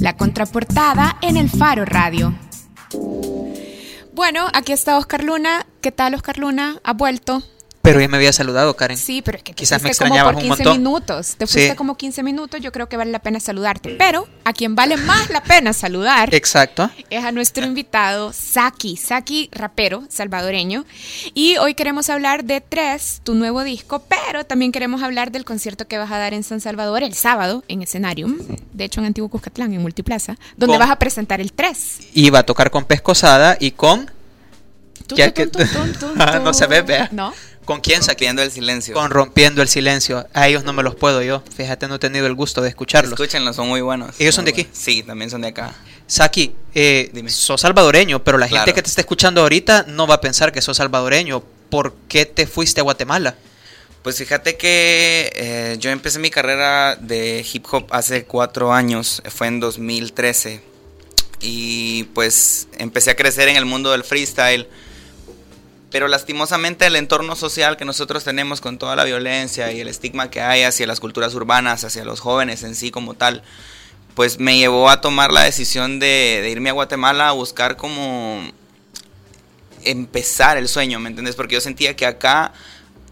La contraportada en el Faro Radio. Bueno, aquí está Oscar Luna. ¿Qué tal, Oscar Luna? ¿Ha vuelto? Pero ya me había saludado, Karen. Sí, pero es que te Quizás me como extrañabas un 15 montón. minutos. Te fuiste Sí. como 15 minutos, yo creo que vale la pena saludarte. Pero a quien vale más la pena saludar Exacto. es a nuestro invitado Saki, Saki rapero salvadoreño. Y hoy queremos hablar de Tres, tu nuevo disco, pero también queremos hablar del concierto que vas a dar en San Salvador el sábado en Escenarium, de hecho en Antiguo Cuscatlán, en Multiplaza, donde Con- vas a presentar el 3. Iba a tocar con Pescosada y con... Ya que- Ah, no se ve, vea. ¿No? ¿Con quién? Rompiendo el silencio. Con Rompiendo el Silencio. A ellos no me los puedo yo. Fíjate, no he tenido el gusto de escucharlos. Escúchenlos, son muy buenos. ¿Ellos son de aquí? Sí, también son de acá. Saki, eh, Dime. sos salvadoreño, pero la gente Claro. que te está escuchando ahorita no va a pensar que sos salvadoreño. ¿Por qué te fuiste a Guatemala? Pues fíjate que eh, yo empecé mi carrera de hip hop hace cuatro años, fue en 2013. Y pues empecé a crecer en el mundo del freestyle. Pero lastimosamente el entorno social que nosotros tenemos con toda la violencia y el estigma que hay hacia las culturas urbanas, hacia los jóvenes en sí como tal, pues me llevó a tomar la decisión de, irme a Guatemala a buscar como empezar el sueño, ¿me entiendes? Porque yo sentía que acá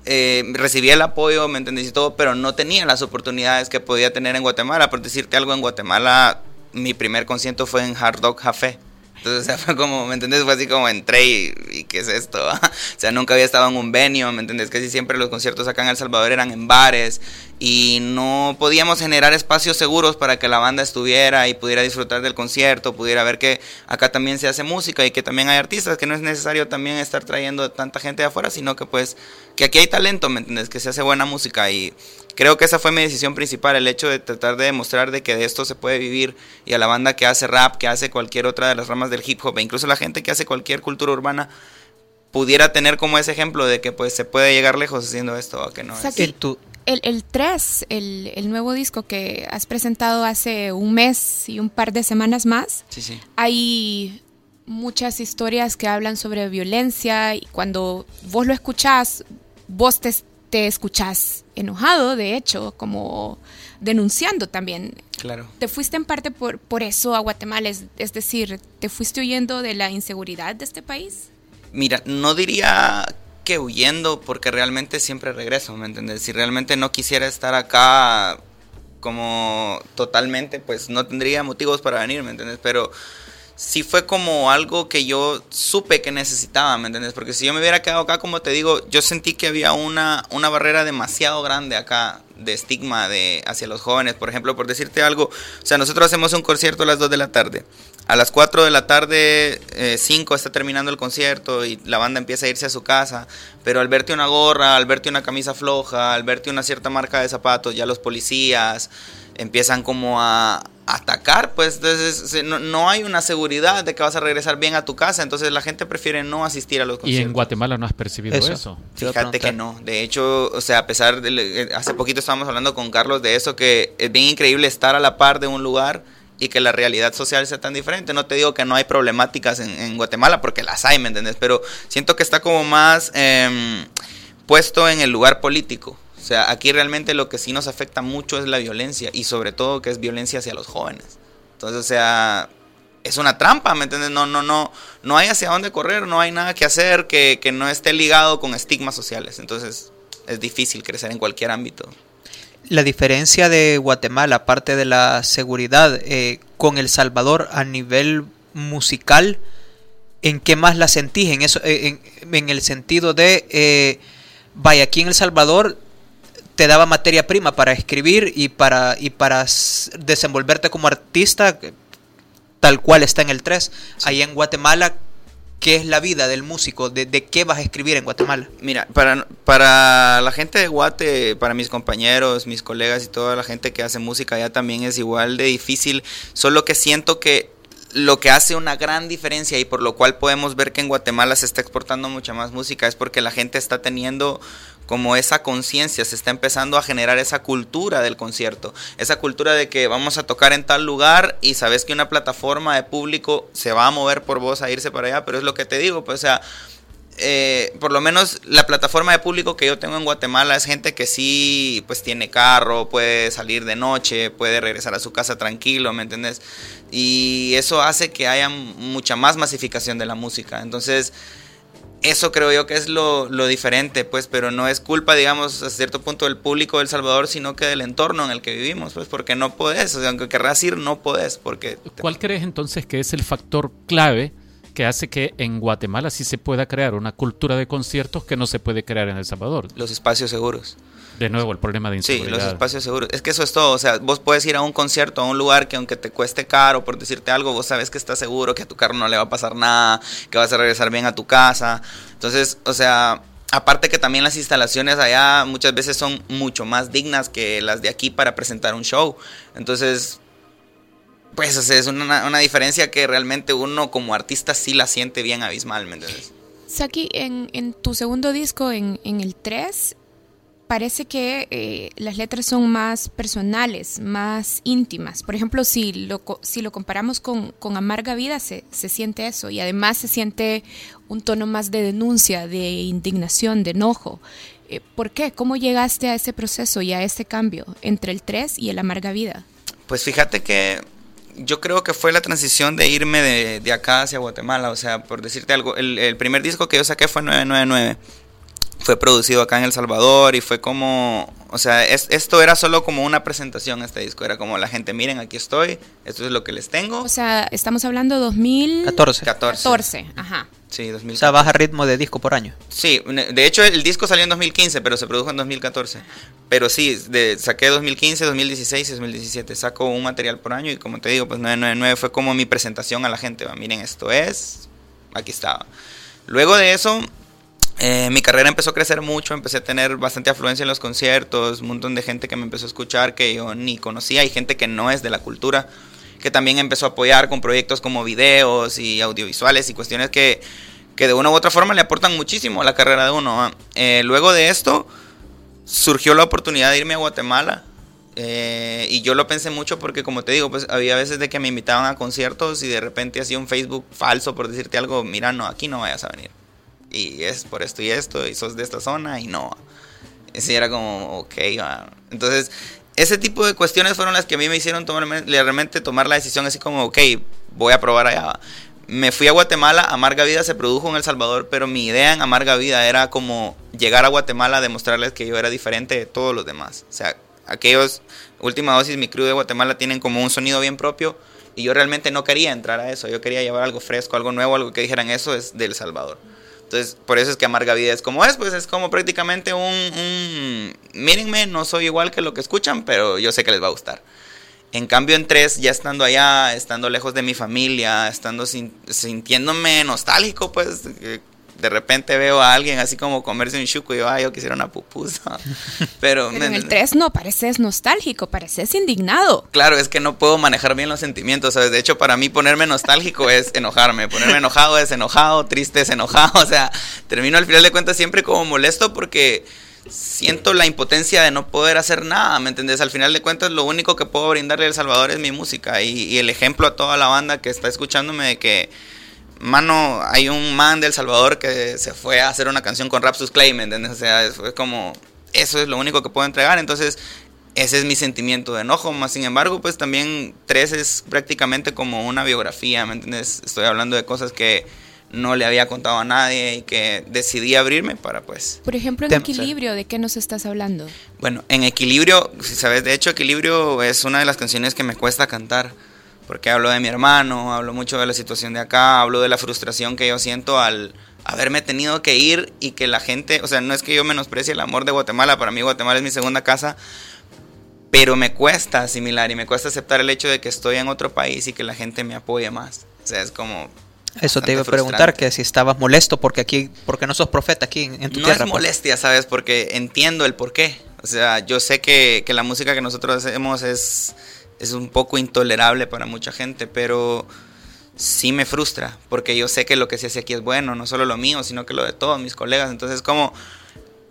eh, recibía el apoyo, ¿me entendés? Y todo, pero no tenía las oportunidades que podía tener en Guatemala. Por decirte algo, en Guatemala mi primer concierto fue en Hard Dog Café. Entonces, o sea, fue como, ¿me entendés? Fue así como entré y, ¿qué es esto? o sea, nunca había estado en un venue, ¿me entendés? Casi siempre los conciertos acá en El Salvador eran en bares y no podíamos generar espacios seguros para que la banda estuviera y pudiera disfrutar del concierto, pudiera ver que acá también se hace música y que también hay artistas, que no es necesario también estar trayendo tanta gente de afuera, sino que pues que aquí hay talento, ¿me entiendes? Que se hace buena música y creo que esa fue mi decisión principal, el hecho de tratar de demostrar de que de esto se puede vivir y a la banda que hace rap, que hace cualquier otra de las ramas del hip hop e incluso la gente que hace cualquier cultura urbana pudiera tener como ese ejemplo de que pues se puede llegar lejos haciendo esto o que no es. Saki, El tu- El, el 3, el, el nuevo disco que has presentado hace un mes y un par de semanas más, Sí, sí. hay muchas historias que hablan sobre violencia y cuando vos lo escuchás, vos te, te escuchás enojado, de hecho, como denunciando también. Claro. ¿Te fuiste en parte por, por eso a Guatemala? Es, es decir, ¿te fuiste huyendo de la inseguridad de este país? Mira, no diría que huyendo porque realmente siempre regreso, ¿me entiendes? Si realmente no quisiera estar acá como totalmente, pues no tendría motivos para venir, ¿me entiendes? Pero sí fue como algo que yo supe que necesitaba, ¿me entiendes? Porque si yo me hubiera quedado acá, como te digo, yo sentí que había una, una barrera demasiado grande acá de estigma de, hacia los jóvenes. Por ejemplo, por decirte algo, o sea, nosotros hacemos un concierto a las 2 de la tarde. A las 4 de la tarde, 5 está terminando el concierto y la banda empieza a irse a su casa. Pero al verte una gorra, al verte una camisa floja, al verte una cierta marca de zapatos, ya los policías empiezan como a atacar, pues entonces no, no hay una seguridad de que vas a regresar bien a tu casa, entonces la gente prefiere no asistir a los Y conciertos. en Guatemala no has percibido Eso. eso. Fíjate que no. De hecho, o sea, a pesar de. eh, Hace poquito estábamos hablando con Carlos de eso, que es bien increíble estar a la par de un lugar y que la realidad social sea tan diferente. No te digo que no hay problemáticas en, Guatemala, porque las hay, ¿me entiendes? Pero siento que está como más em, puesto en el lugar político. O sea, aquí realmente lo que sí nos afecta mucho es la violencia y sobre todo que es violencia hacia los jóvenes. Entonces, o sea, es una trampa, ¿me entiendes? No, no, no, no hay hacia dónde correr, no hay nada que hacer que, que no esté ligado con estigmas sociales. Entonces, es difícil crecer en cualquier ámbito. La diferencia de Guatemala, aparte de la seguridad, eh, con El Salvador a nivel musical, ¿en qué más la sentís? En, eso, eh, en, en el sentido de, eh, vaya, aquí en El Salvador te daba materia prima para escribir y para, y para desenvolverte como artista, tal cual está en el 3. Ahí en Guatemala, ¿qué es la vida del músico? ¿De, de qué vas a escribir en Guatemala? Mira, para, para la gente de Guate, para mis compañeros, mis colegas y toda la gente que hace música allá también es igual de difícil, solo que siento que lo que hace una gran diferencia y por lo cual podemos ver que en Guatemala se está exportando mucha más música es porque la gente está teniendo como esa conciencia, se está empezando a generar esa cultura del concierto, esa cultura de que vamos a tocar en tal lugar y sabes que una plataforma de público se va a mover por vos a irse para allá, pero es lo que te digo, pues o sea, eh, por lo menos la plataforma de público que yo tengo en Guatemala es gente que sí, pues tiene carro, puede salir de noche, puede regresar a su casa tranquilo, ¿me entiendes? Y eso hace que haya mucha más masificación de la música. Entonces, eso creo yo que es lo, lo, diferente, pues, pero no es culpa, digamos, a cierto punto del público de El Salvador, sino que del entorno en el que vivimos, pues, porque no podés, o sea, aunque querrás ir, no podés, porque... ¿Cuál crees entonces que es el factor clave que hace que en Guatemala sí se pueda crear una cultura de conciertos que no se puede crear en El Salvador. Los espacios seguros. De nuevo, el problema de inseguridad. Sí, los espacios seguros. Es que eso es todo. O sea, vos puedes ir a un concierto, a un lugar que aunque te cueste caro, por decirte algo, vos sabes que estás seguro, que a tu carro no le va a pasar nada, que vas a regresar bien a tu casa. Entonces, o sea, aparte que también las instalaciones allá muchas veces son mucho más dignas que las de aquí para presentar un show. Entonces, pues es una, una, diferencia que realmente uno como artista sí la siente bien abismal, ¿me entiendes? Saki, en, en tu segundo disco, en, en el 3, parece que eh, las letras son más personales, más íntimas. Por ejemplo, si lo, si lo comparamos con, con Amarga Vida, se, se, siente eso. Y además se siente un tono más de denuncia, de indignación, de enojo. Eh, ¿Por qué? ¿Cómo llegaste a ese proceso y a ese cambio entre el 3 y el Amarga Vida? Pues fíjate que yo creo que fue la transición de irme de, de acá hacia Guatemala. O sea, por decirte algo, el, el, primer disco que yo saqué fue 999. Fue producido acá en El Salvador y fue como, o sea, es, esto era solo como una presentación, este disco. Era como la gente, miren, aquí estoy, esto es lo que les tengo. O sea, estamos hablando 2014. 14. 14, ajá. Sí, 2014. O sea, baja ritmo de disco por año. Sí, de hecho el disco salió en 2015, pero se produjo en 2014. Pero sí, de, saqué 2015, 2016 y 2017. Saco un material por año y como te digo, pues 999 fue como mi presentación a la gente. Miren, esto es, aquí estaba. Luego de eso, eh, mi carrera empezó a crecer mucho, empecé a tener bastante afluencia en los conciertos, un montón de gente que me empezó a escuchar que yo ni conocía y gente que no es de la cultura que también empezó a apoyar con proyectos como videos y audiovisuales y cuestiones que, que de una u otra forma le aportan muchísimo a la carrera de uno. Eh, luego de esto surgió la oportunidad de irme a Guatemala. Eh, y yo lo pensé mucho porque como te digo, pues había veces de que me invitaban a conciertos y de repente hacía un Facebook falso por decirte algo, mira, no, aquí no vayas a venir. Y es por esto y esto, y sos de esta zona y no. Ese era como, ok, entonces ese tipo de cuestiones fueron las que a mí me hicieron realmente tomar la decisión así como, ok, voy a probar allá. Me fui a Guatemala, Amarga Vida se produjo en El Salvador, pero mi idea en Amarga Vida era como llegar a Guatemala demostrarles que yo era diferente de todos los demás. O sea, aquellos, última dosis, mi crew de Guatemala tienen como un sonido bien propio y yo realmente no quería entrar a eso, yo quería llevar algo fresco, algo nuevo, algo que dijeran eso es del Salvador. Entonces, por eso es que Amarga Vida es como es, pues es como prácticamente un, un, mírenme, no soy igual que lo que escuchan, pero yo sé que les va a gustar. En cambio, en tres, ya estando allá, estando lejos de mi familia, estando sintiéndome nostálgico, pues de repente veo a alguien así como comerse un chuco y yo, ay, yo quisiera una pupusa. Pero, en el 3 no pareces nostálgico, pareces indignado. Claro, es que no puedo manejar bien los sentimientos, ¿sabes? De hecho, para mí ponerme nostálgico es enojarme, ponerme enojado es enojado, triste es enojado, o sea, termino al final de cuentas siempre como molesto porque siento la impotencia de no poder hacer nada, ¿me entendés? Al final de cuentas lo único que puedo brindarle a El Salvador es mi música y, y el ejemplo a toda la banda que está escuchándome de que mano, hay un man del Salvador que se fue a hacer una canción con Rapsus Clay, ¿me entiendes? O sea, fue como, eso es lo único que puedo entregar, entonces ese es mi sentimiento de enojo, más sin embargo, pues también Tres es prácticamente como una biografía, ¿me entiendes? Estoy hablando de cosas que no le había contado a nadie y que decidí abrirme para pues... Por ejemplo, en Equilibrio, ¿de qué nos estás hablando? Bueno, en Equilibrio, si sabes, de hecho Equilibrio es una de las canciones que me cuesta cantar porque hablo de mi hermano, hablo mucho de la situación de acá, hablo de la frustración que yo siento al haberme tenido que ir y que la gente, o sea, no es que yo menosprecie el amor de Guatemala, para mí Guatemala es mi segunda casa, pero me cuesta asimilar y me cuesta aceptar el hecho de que estoy en otro país y que la gente me apoye más. O sea, es como... Eso te iba a preguntar, que si estabas molesto porque aquí, porque no sos profeta aquí en, tu tierra. No es molestia, ¿sabes? Porque entiendo el por qué. O sea, yo sé que, que la música que nosotros hacemos es es un poco intolerable para mucha gente, pero sí me frustra, porque yo sé que lo que se hace aquí es bueno, no solo lo mío, sino que lo de todos mis colegas. Entonces, como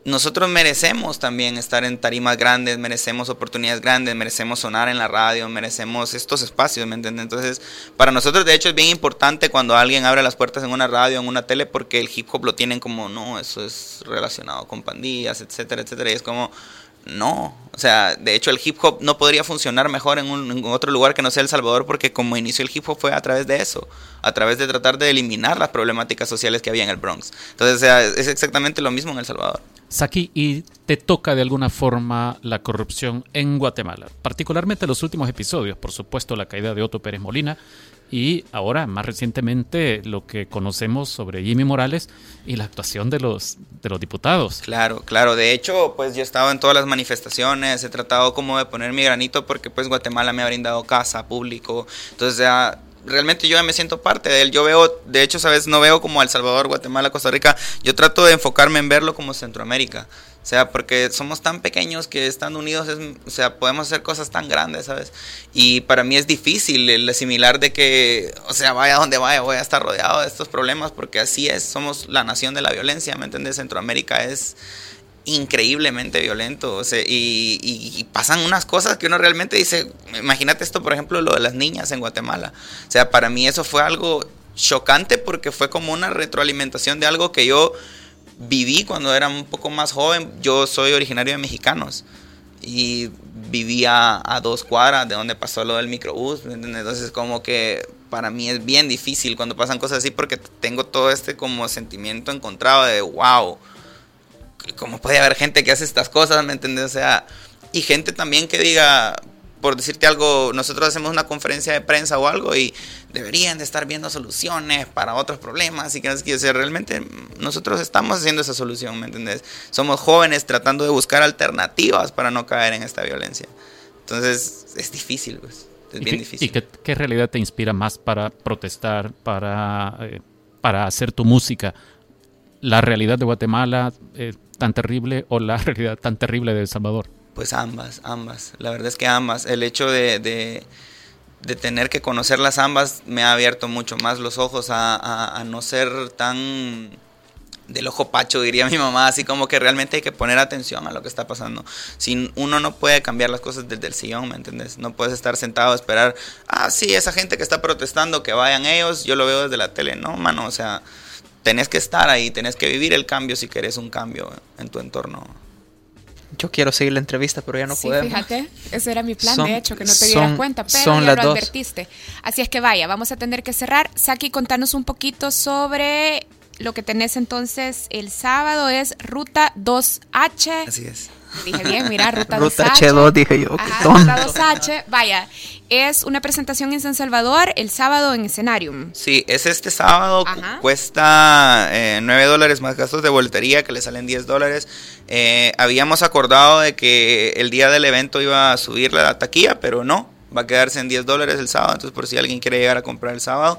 nosotros merecemos también estar en tarimas grandes, merecemos oportunidades grandes, merecemos sonar en la radio, merecemos estos espacios, ¿me entiendes? Entonces, para nosotros de hecho es bien importante cuando alguien abre las puertas en una radio, en una tele, porque el hip hop lo tienen como, no, eso es relacionado con pandillas, etcétera, etcétera, y es como, no, o sea, de hecho el hip hop no podría funcionar mejor en, un, otro lugar que no sea El Salvador porque como inició el hip hop fue a través de eso, a través de tratar de eliminar las problemáticas sociales que había en el Bronx. Entonces, o sea, es exactamente lo mismo en El Salvador. Saki, y te toca de alguna forma la corrupción en Guatemala, particularmente los últimos episodios, por supuesto la caída de Otto Pérez Molina y ahora más recientemente lo que conocemos sobre Jimmy Morales y la actuación de los de los diputados. Claro, claro, de hecho, pues yo he estado en todas las manifestaciones, he tratado como de poner mi granito porque pues Guatemala me ha brindado casa, público, entonces ya realmente yo me siento parte de él. Yo veo, de hecho, sabes, no veo como El Salvador, Guatemala, Costa Rica. Yo trato de enfocarme en verlo como Centroamérica. O sea, porque somos tan pequeños que estando unidos, es, o sea, podemos hacer cosas tan grandes, ¿sabes? Y para mí es difícil el asimilar de que, o sea, vaya donde vaya, voy a estar rodeado de estos problemas, porque así es, somos la nación de la violencia, ¿me entiendes? Centroamérica es increíblemente violento. O sea, y, pasan unas cosas que uno realmente dice, imagínate esto, por ejemplo, lo de las niñas en Guatemala. O sea, para mí eso fue algo chocante porque fue como una retroalimentación de algo que yo viví cuando era un poco más joven. Yo soy originario de Mexicanos y vivía a dos cuadras de donde pasó lo del microbús. Entonces como que para mí es bien difícil cuando pasan cosas así porque tengo todo este como sentimiento encontrado de wow ¿cómo puede haber gente que hace estas cosas? ¿Me entiendes? O sea, y gente también que diga, por decirte algo, nosotros hacemos una conferencia de prensa o algo y deberían de estar viendo soluciones para otros problemas y que, o sea, realmente nosotros estamos haciendo esa solución, ¿me entiendes? Somos jóvenes tratando de buscar alternativas para no caer en esta violencia. Entonces, es difícil, pues. Es bien difícil. ¿Y qué, realidad te inspira más para protestar, para, eh, para hacer tu música? ¿La realidad de Guatemala, eh, tan terrible o la realidad tan terrible de El Salvador? Pues ambas, ambas. La verdad es que ambas. El hecho de, de, tener que conocerlas ambas me ha abierto mucho más los ojos a, a, no ser tan del ojo pacho, diría mi mamá, así como que realmente hay que poner atención a lo que está pasando. Si uno no puede cambiar las cosas desde el sillón, ¿me entiendes? No puedes estar sentado a esperar, ah, sí, esa gente que está protestando, que vayan ellos, yo lo veo desde la tele, no, mano, o sea, tenés que estar ahí, tenés que vivir el cambio si querés un cambio en tu entorno. Yo quiero seguir la entrevista, pero ya no sí, podemos. Fíjate, ese era mi plan, de hecho, que no te dieras cuenta, pero ya lo advertiste. Así es que vaya, vamos a tener que cerrar. Saki, contanos un poquito sobre lo que tenés entonces el sábado, es Ruta 2H. Así es. Dije bien, mira, Ruta, 2H. H2, dije yo. Ruta 2H, vaya. Es una presentación en San Salvador el sábado en Escenarium. Sí, es este sábado. Cuesta eh, 9 dólares más gastos de boletería, que le salen 10 dólares. Eh, habíamos acordado de que el día del evento iba a subir la taquilla, pero no. Va a quedarse en 10 dólares el sábado. Entonces, por si alguien quiere llegar a comprar el sábado.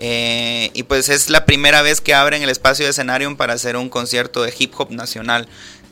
Eh, y pues es la primera vez que abren el espacio de Escenarium para hacer un concierto de hip hop nacional.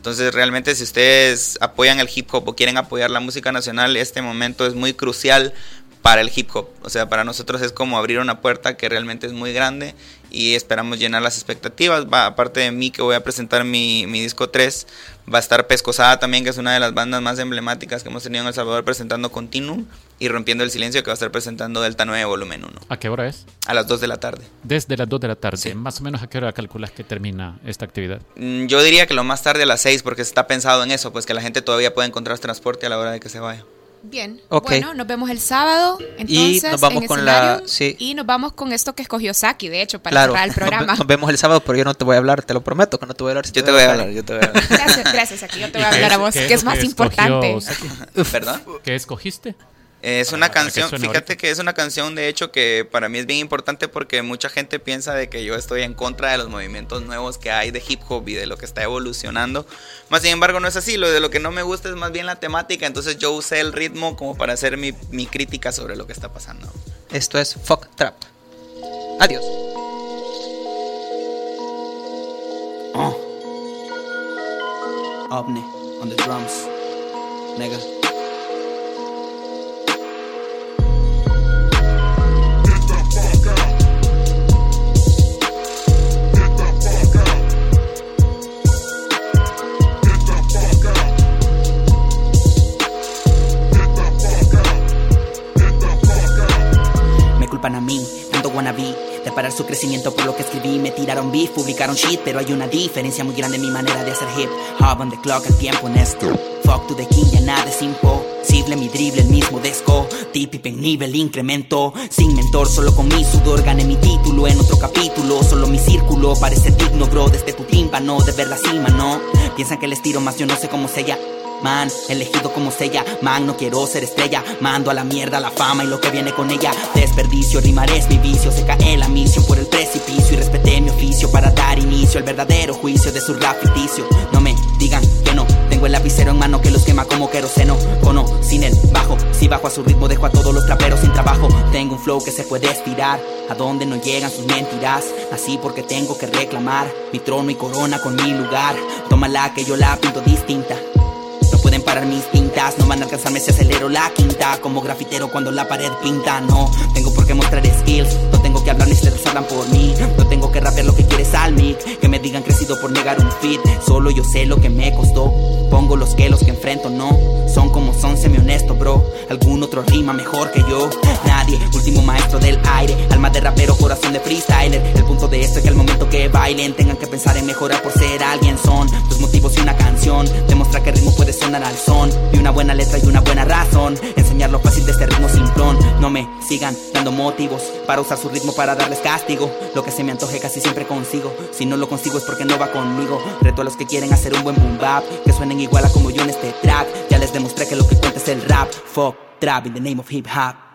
Entonces realmente si ustedes apoyan el hip hop o quieren apoyar la música nacional, este momento es muy crucial para el hip hop. O sea, para nosotros es como abrir una puerta que realmente es muy grande y esperamos llenar las expectativas. Va, aparte de mí que voy a presentar mi, mi disco 3, va a estar Pescosada también, que es una de las bandas más emblemáticas que hemos tenido en El Salvador presentando Continuum y Rompiendo el Silencio que va a estar presentando Delta 9 Volumen 1. ¿A qué hora es? A las 2 de la tarde. Desde las 2 de la tarde. Más o menos a qué hora calculas que termina esta actividad? Mm, yo diría que lo más tarde a las 6 porque está pensado en eso, pues que la gente todavía puede encontrar transporte a la hora de que se vaya. Bien. Bueno, nos vemos el sábado. Entonces, y nos vamos con la. Y nos vamos con esto que escogió Saki, de hecho, para cerrar el programa. Nos, vemos el sábado, pero yo no te voy a hablar, te lo prometo que no te voy a hablar. yo, te voy a hablar yo te voy a hablar. Gracias, gracias, Saki. Yo te voy a hablar a vos, que es más importante. ¿Perdón? ¿Qué escogiste? Es una canción, fíjate que es una canción de hecho que para mí es bien importante porque mucha gente piensa de que yo estoy en contra de los movimientos nuevos que hay de hip hop y de lo que está evolucionando. Más sin embargo no es así, lo de lo que no me gusta es más bien la temática, entonces yo usé el ritmo como para hacer mi, mi crítica sobre lo que está pasando. Esto es Fuck Trap. Adiós. Oh. OVNI on the drums. Nigga. Crecimiento por lo que escribí. Me tiraron beef, publicaron shit, pero hay una diferencia muy grande en mi manera de hacer hip hop on the clock, el tiempo honesto. Fuck to the king, ya nada es imposible. Mi drible, el mismo desco. Típico en nivel incremento. Sin mentor, solo con mi sudor gané mi título en otro capítulo. Solo mi círculo parece digno, bro. Desde tu tímpano, de ver la cima, no. Piensan que les tiro más, yo no sé cómo sella. Man, elegido como sella, man, no quiero ser estrella. Mando a la mierda la fama y lo que viene con ella. Desperdicio, rimar es mi vicio. Se cae la misión por el precipicio y respeté mi oficio para dar inicio al verdadero juicio de su rap ficticio. No me digan que no, tengo el lapicero en mano que los quema como queroseno. Cono, sin el bajo, si bajo a su ritmo dejo a todos los traperos sin trabajo. Tengo un flow que se puede estirar, a donde no llegan sus mentiras. Así porque tengo que reclamar mi trono y corona con mi lugar. Tómala que yo la pinto distinta. Pueden parar mis pintas, no van a alcanzarme si acelero la quinta. Como grafitero cuando la pared pinta, no tengo por qué mostrar skills. No tengo que hablar ni ustedes hablan por mí. No tengo que rapear lo que quieres al mic. Que me digan crecido por negar un fit. Solo yo sé lo que me costó. Pongo los que los que enfrento, no. Son como son, semi honesto, bro. Algún otro rima mejor que yo. Nadie, último maestro del aire. Alma de rapero, corazón de freestyler. El punto de esto es que al momento que bailen tengan que pensar en mejorar por ser alguien. Son dos motivos y una canción. Demostrar que el ritmo puede sonar al son. Y una buena letra y una buena razón. Enseñar lo fácil de este ritmo simplón. No me sigan dando motivos para usar su ritmo para darles castigo. Lo que se me antoje casi siempre consigo. Si no lo consigo es porque no va conmigo. Reto a los que quieren hacer un buen boom bap. Que suenen igual a como yo en este track. Ya les demostré que lo que cuenta es el rap. Fuck, trap in the name of hip hop.